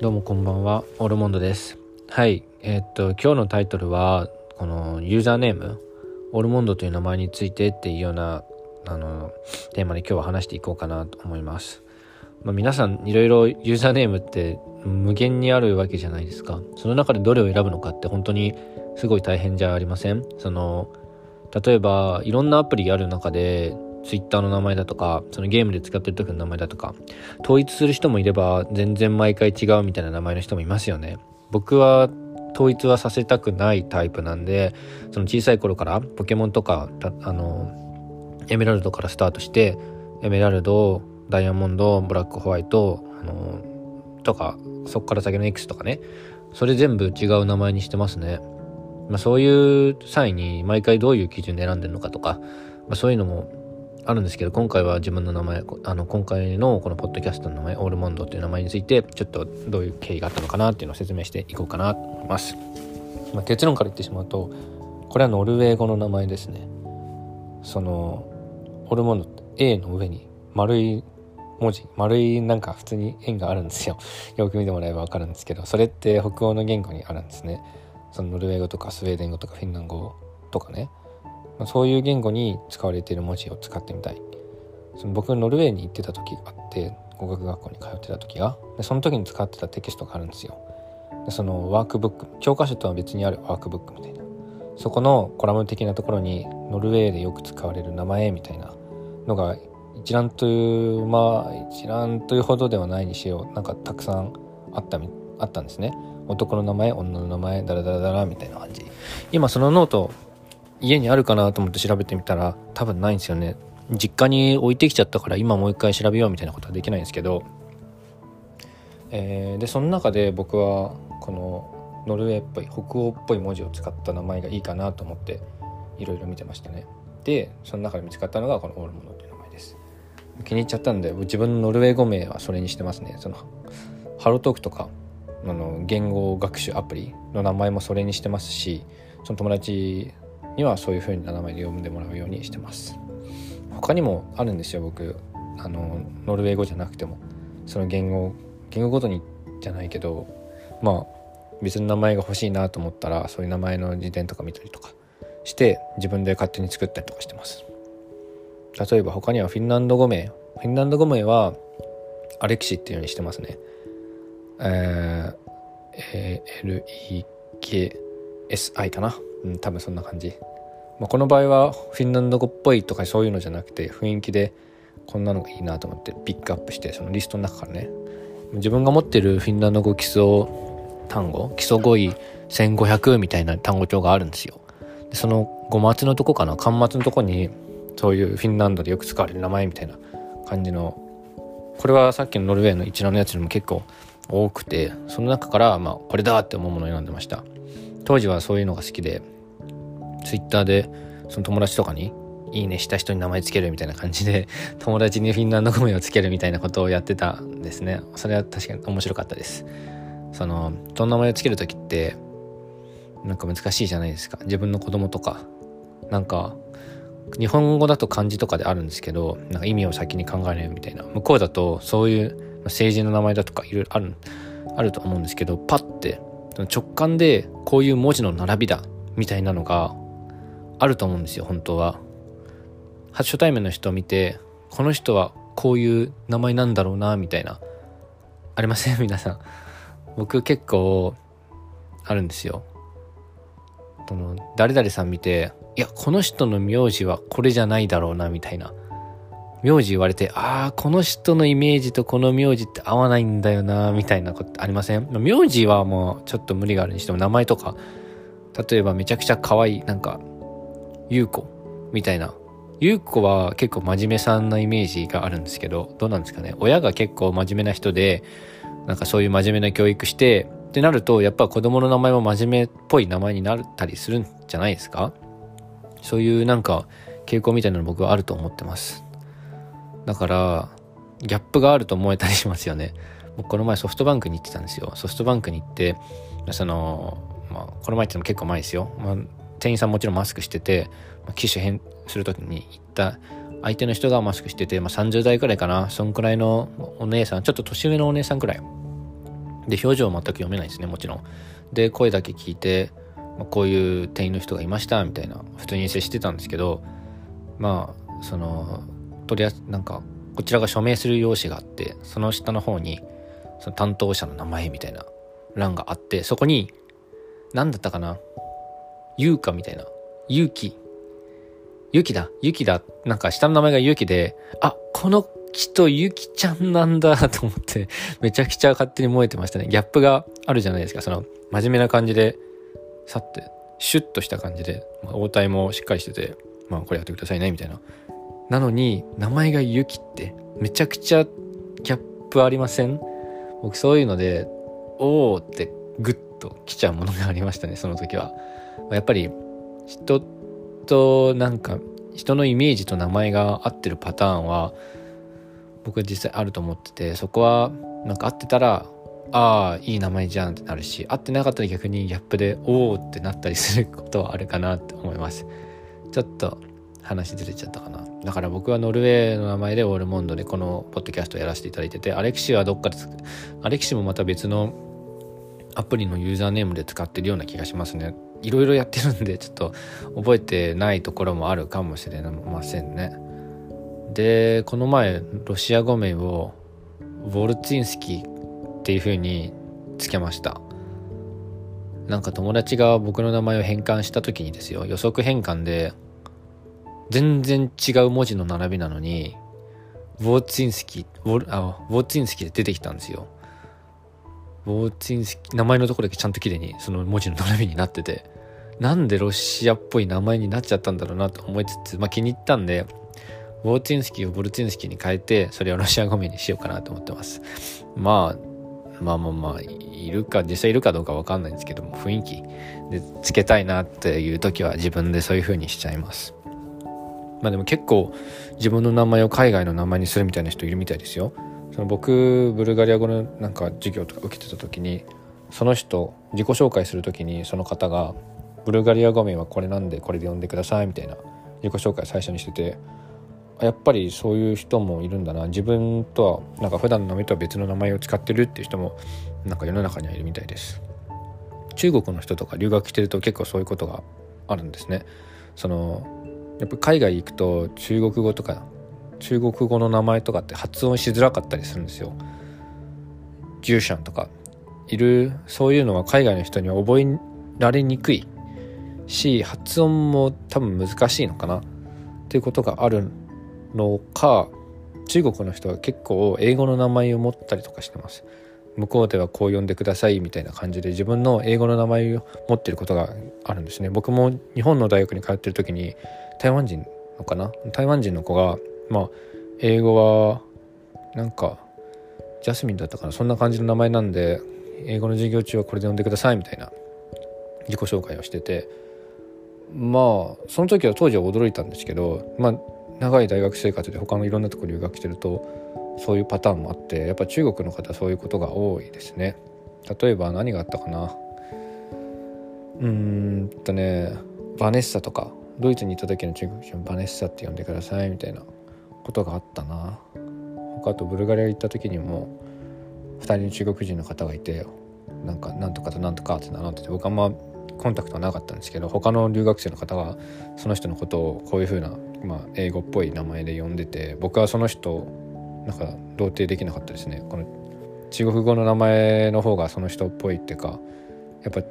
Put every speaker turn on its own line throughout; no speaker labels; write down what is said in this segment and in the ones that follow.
どうもこんばんは、オルモンドです。はい、えー、っと、今日のタイトルは、このユーザーネーム、オルモンドという名前についてっていうような、あの、テーマで今日は話していこうかなと思います。まあ、皆さんいろいろユーザーネームって無限にあるわけじゃないですか。その中でどれを選ぶのかって本当にすごい大変じゃありません？その、例えばいろんなアプリがある中で Twitter の名前だとか、そのゲームで使ってる時の名前だとか、統一する人もいれば、全然毎回違うみたいな名前の人もいますよね。僕は統一はさせたくないタイプなんで、その小さい頃からポケモンとか、あの、エメラルドからスタートして、エメラルド、ダイヤモンド、ブラックホワイト、あの、とか、そっから先の X とかね、それ全部違う名前にしてますね。まあ、そういう際に毎回どういう基準で選んでるのかとか、まあ、そういうのもあるんですけど、今回は自分の名前、あの、今回のこのポッドキャストの名前、オールモンドっていう名前について、ちょっとどういう経緯があったのかなっていうのを説明していこうかなと思います。まあ、結論から言ってしまうと、これはノルウェー語の名前ですね。その、オールモンドって A の上に丸い文字、丸いなんか普通に円があるんですよ。よく見てもらえばわかるんですけど、それって北欧の言語にあるんですね。そのノルウェー語とかスウェーデン語とかフィンランド語とかね。まあ、そういう言語に使われている文字を使ってみたい。その僕ノルウェーに行ってた時があって語学学校に通ってた時が。でその時に使ってたテキストがあるんですよ。でそのワークブック教科書とは別にあるワークブックみたいな。そこのコラム的なところにノルウェーでよく使われる名前みたいなのが一覧というまあ一覧というほどではないにしよう。なんかたくさんあったあったんですね。男の名前女の名前ダラダラダラみたいな感じ。今そのノート家にあるかなと思って調べてみたら多分ないんですよね。実家に置いてきちゃったから今もう一回調べようみたいなことはできないんですけど、えー、でその中で僕はこのノルウェーっぽい北欧っぽい文字を使った名前がいいかなと思っていろいろ見てましたね。でその中で見つかったのがこのオールモンドという名前です。気に入っちゃったんで自分のノルウェー語名はそれにしてますね。そのハロトークとかあの言語学習アプリの名前もそれにしてますしその友達にはそういう風な名前で呼んでもらうようにしてます。他にもあるんですよ僕。あのノルウェー語じゃなくても。その言語言語ごとにじゃないけどまあ別の名前が欲しいなと思ったらそういう名前の辞典とか見たりとかして自分で勝手に作ったりとかしてます。例えば他にはフィンランド語名。フィンランド語名はアレキシっていうようにしてますね。えー、LEKSI かな。うん、多分そんな感じ。まあ、この場合はフィンランド語っぽいとかそういうのじゃなくて雰囲気でこんなのがいいなと思ってピックアップしてそのリストの中からね。自分が持ってるフィンランド語基礎単語基礎語彙1500みたいな単語帳があるんですよ。でその語末のとこかな？端末のとこにそういうフィンランドでよく使われる名前みたいな感じのこれはさっきのノルウェーの一覧のやつにも結構多くてその中からまあこれだって思うものを選んでました。当時はそういうのが好きで、ツイッターでその友達とかに、いいねした人に名前つけるみたいな感じで、友達にフィンランド語名をつけるみたいなことをやってたんですね。それは確かに面白かったです。その、その名前をつける時って、なんか難しいじゃないですか。自分の子供とか。なんか、日本語だと漢字とかであるんですけど、なんか意味を先に考えるみたいな。向こうだとそういう政治の名前だとかいろいろある、あると思うんですけど、パッて直感でこういう文字の並びだみたいなのがあると思うんですよ本当は。初対面の人を見てこの人はこういう名前なんだろうなみたいな。ありません？皆さん。僕結構あるんですよ。その誰々さん見ていやこの人の名字はこれじゃないだろうなみたいな。名字言われて、ああ、この人のイメージとこの名字って合わないんだよな、みたいなことありません？名字はもうちょっと無理があるにしても名前とか、例えばめちゃくちゃ可愛い、なんか、ゆうこみたいな。ゆうこは結構真面目さんなイメージがあるんですけど、どうなんですかね？親が結構真面目な人で、なんかそういう真面目な教育して、ってなると、やっぱ子供の名前も真面目っぽい名前になったりするんじゃないですか？そういうなんか傾向みたいなの僕はあると思ってます。だからギャップがあると思えたりしますよね僕この前ソフトバンクに行ってたんですよソフトバンクに行ってそのまあこの前ってのも結構前ですよ、まあ、店員さんもちろんマスクしてて、ま、機種変する時に行った相手の人がマスクしてて、まあ、30代くらいかな。そんくらいのお姉さんちょっと年上のお姉さんくらい。で表情は全く読めないですねもちろん。で声だけ聞いて、まあ、こういう店員の人がいましたみたいな。普通に接してたんですけどまあそのとりあえずなんかこちらが署名する用紙があってその下の方にその担当者の名前みたいな欄があってそこに何だったかな優香みたいな勇気ゆきだ、ゆきだ、なんか下の名前がゆきで、あ、この人ゆきちゃんなんだと思って、めちゃくちゃ勝手に燃えてましたね。ギャップがあるじゃないですか。その、真面目な感じで、さって、シュッとした感じで、まあ、応対もしっかりしてて、まあ、これやってくださいね、みたいな。なのに、名前がゆきって、めちゃくちゃギャップありません？僕そういうので、おーってグッと来ちゃうものがありましたね、その時は。やっぱり、人となんか人のイメージと名前が合ってるパターンは僕は実際あると思っててそこはなんか合ってたらああいい名前じゃんってなるし合ってなかったら逆にギャップでおおってなったりすることはあるかなって思います。ちょっと話ずれちゃったかな。だから僕はノルウェーの名前でオールモンドでこのポッドキャストをやらせていただいててアレクシはどっかでアレクシもまた別のアプリのユーザーネームで使ってるような気がしますね。いろいろやってるんで ちょっと覚えてないところもあるかもしれませんね。でこの前ロシア語名をボルツィンスキーっていう風につけました。なんか友達が僕の名前を変換した時にですよ予測変換で全然違う文字の並びなのにボーツィンスキーボあボーツィンスキーで出てきたんですよ。ボーチンスキー名前のところだけちゃんと綺麗にその文字の並びになってて。なんでロシアっぽい名前になっちゃったんだろうなと思いつつ、まあ、気に入ったんでウォーチンスキーをボルチンスキーに変えてそれをロシア語名にしようかなと思ってます、まあ、まあまあまあいるか実際いるかどうかわかんないんですけども雰囲気でつけたいなっていう時は自分でそういう風にしちゃいます。まあでも結構自分の名前を海外の名前にするみたいな人いるみたいですよ。その僕ブルガリア語のなんか授業とか受けてた時にその人自己紹介する時にその方が「ブルガリア語名はこれなんでこれで呼んでください」みたいな自己紹介最初にしててやっぱりそういう人もいるんだな。自分とはなんか普段の名前とは別の名前を使ってるっていう人もなんか世の中にはいるみたいです。中国の人とか留学してると結構そういうことがあるんですね。そのやっぱ海外行くと中国語とか中国語の名前とかって発音しづらかったりするんですよ。ジューシャンとか。いるそういうのは海外の人には覚えられにくい。し発音も多分難しいのかな？っていうことがあるのか中国の人は結構英語の名前を持ったりとかしてます。向こうではこう呼んでくださいみたいな感じで自分の英語の名前を持ってることがあるんですね。僕も日本の大学に通ってる時に台湾人のかな？台湾人の子がまあ英語はなんかジャスミンだったかな？そんな感じの名前なんで英語の授業中はこれで呼んでくださいみたいな自己紹介をしててまあその時は当時は驚いたんですけどまあ長い大学生活で他のいろんなとこ留学してるとそういうパターンもあってやっぱ中国の方はそういうことが多いですね。例えば何があったかな。うーんとねバネッサとかドイツに行った時の中国人バネッサって呼んでくださいみたいなことがあったな。他とブルガリア行った時にも2人の中国人の方がいてなんかなんとかとなんとかって名ってて僕あんまコンタクトはなかったんですけど他の留学生の方がその人のことをこういう風なまあ、英語っぽい名前で呼んでて僕はその人なんか同定できなかったですね。この中国語の名前の方がその人っぽいっていうかやっぱ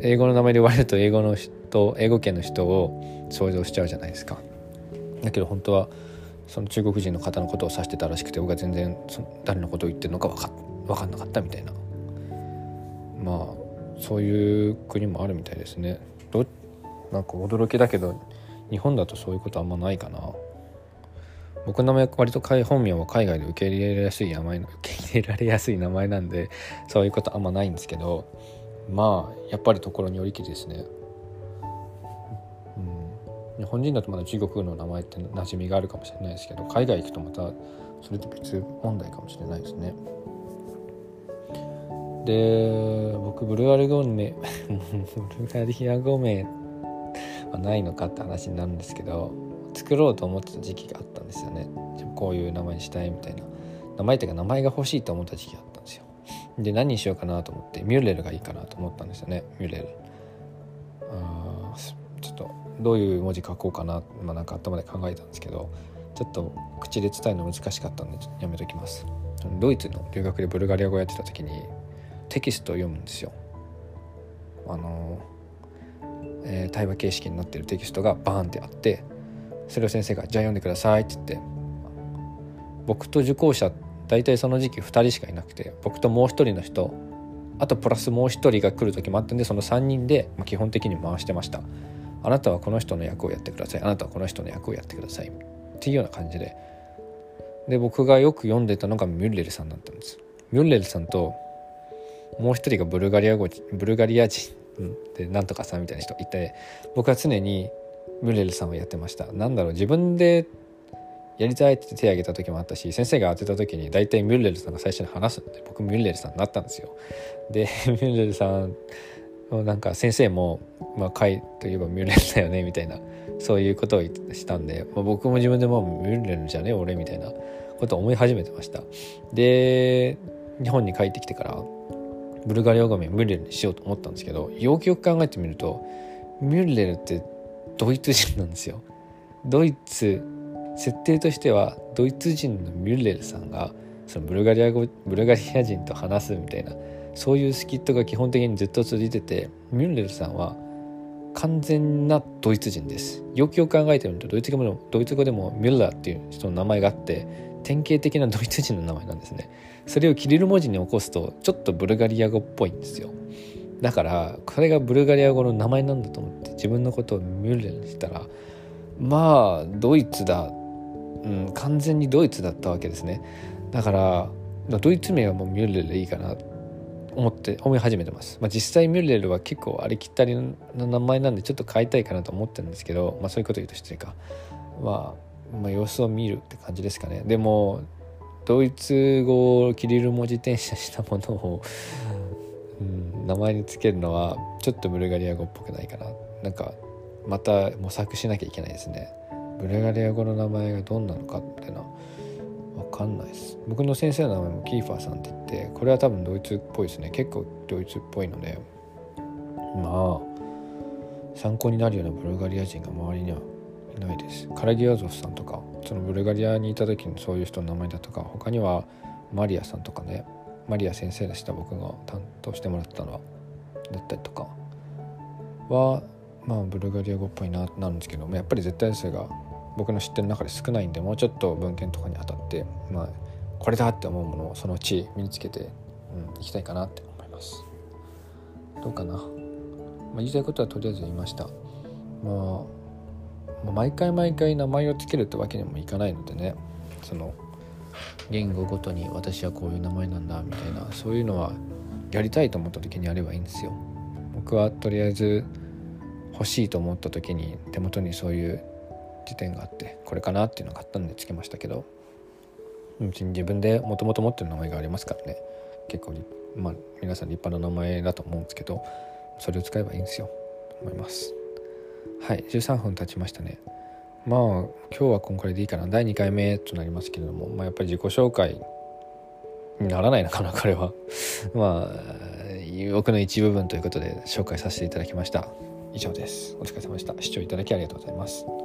英語の名前で言われると英語の人英語圏の人を想像しちゃうじゃないですか。だけど本当はその中国人の方のことを指してたらしくて僕は全然誰のことを言ってるのか分か分かんなかったみたいな。まあそういう国もあるみたいですね。どなんか驚きだけど日本だとそういうことあんまないかな。僕の名前割と本名は海外で受け入れられやすい名前 受け入れられやすい名前なんでそういうことあんまないんですけどまあやっぱりところによりきりですね。うん。日本人だとまだ中国の名前って馴染みがあるかもしれないですけど海外行くとまたそれと別問題かもしれないですね。で僕ブルガリ語名ブルガリア語名はないのかって話になるんですけど作ろうと思ってた時期があったんですよねこういう名前にしたいみたいな。名前っていうか名前が欲しいと思った時期があったんですよ。で何にしようかなと思ってミューレルがいいかなと思ったんですよねミューレル。あちょっとどういう文字書こうかな、まあ、なんか頭で考えたんですけどちょっと口で伝えるの難しかったんでやめときます。ドイツの留学でブルガリア語やってた時にテキストを読むんですよ。あの、えー、対話形式になってるテキストがバーンってあってそれを先生が「じゃあ読んでください」って言って僕と受講者大体その時期2人しかいなくて僕ともう1人の人あとプラスもう1人が来る時もあったんでその3人で基本的に回してました。あなたはこの人の役をやってください。あなたはこの人の役をやってください。っていうような感じで。で僕がよく読んでたのがミュッレルさんだったんです。ミュッレルさんともう一人がブルガリア語ブルガリア人でなんとかさんみたいな人いて僕は常にミュッレルさんをやってました。なんだろう自分でやりたいって手を挙げた時もあったし先生が当てた時に大体ミュッレルさんが最初に話すんで僕ミュッレルさんになったんですよ。でミュッレルさんなんか先生も、まあ、会といえばミュッレルだよねみたいなそういうことをしたんで、まあ、僕も自分でもミュッレルじゃね俺みたいなことを思い始めてました。で日本に帰ってきてからブルガリア語名ミュッレルにしようと思ったんですけどよくよく考えてみるとミュッレルってドイツ人なんですよ。ドイツ設定としてはドイツ人のミュッレルさんがそのブルガリア語ブルガリア人と話すみたいなそういうスキットが基本的にずっと続いててミュンレルさんは完全なドイツ人です。よくよく考えてみるとドイツ語でもドイツ語でもミュッラーっていう人の名前があって典型的なドイツ人の名前なんですね。それをキリル文字に起こすとちょっとブルガリア語っぽいんですよ。だからこれがブルガリア語の名前なんだと思って自分のことをミュッレルにしたらまあドイツだ、うん、完全にドイツだったわけですね。だからドイツ名はもうミュッレルでいいかな思って思い始めてます、まあ、実際ミュレルは結構ありきったりの名前なんでちょっと変えたいかなと思ってるんですけど、まあ、そういうこと言うと失礼か、まあ、まあ様子を見るって感じですかね。でもドイツ語をキリル文字転写したものを、うん、名前につけるのはちょっとブルガリア語っぽくないかな。なんかまた模索しなきゃいけないですね。ブルガリア語の名前がどんなのかっていうのは分かんないです。僕の先生の名前もキーファーさんって言ってこれは多分ドイツっぽいですね。結構ドイツっぽいのでまあ参考になるようなブルガリア人が周りにはないです。カラギアゾフさんとかそのブルガリアにいた時のそういう人の名前だとか他にはマリアさんとかねマリア先生でした僕が担当してもらったのはだったりとかはまあブルガリア語っぽいななんですけどやっぱり絶対数が僕の知ってる中で少ないんでもうちょっと文献とかに当たってまあこれだって思うものをそのうち身につけて、うん、いきたいかなって思います。どうかな、まあ、言いたいことはとりあえず言いました。まあ毎回毎回名前を付けるってわけにもいかないのでね。その言語ごとに私はこういう名前なんだみたいなそういうのはやりたいと思った時にやればいいんですよ。僕はとりあえず欲しいと思った時に手元にそういう辞典があってこれかなっていうのがあったんでつけましたけど別に自分でもともと持ってる名前がありますからね。結構まあ皆さん立派な名前だと思うんですけどそれを使えばいいんですよ。思います。はい13分経ちましたね。まあ今日はこんくらいでいいかな。第2回目となりますけれども、まあ、やっぱり自己紹介にならないのかなこれは。まあ僕の一部分ということで紹介させていただきました。以上です。お疲れ様でした。視聴いただきありがとうございます。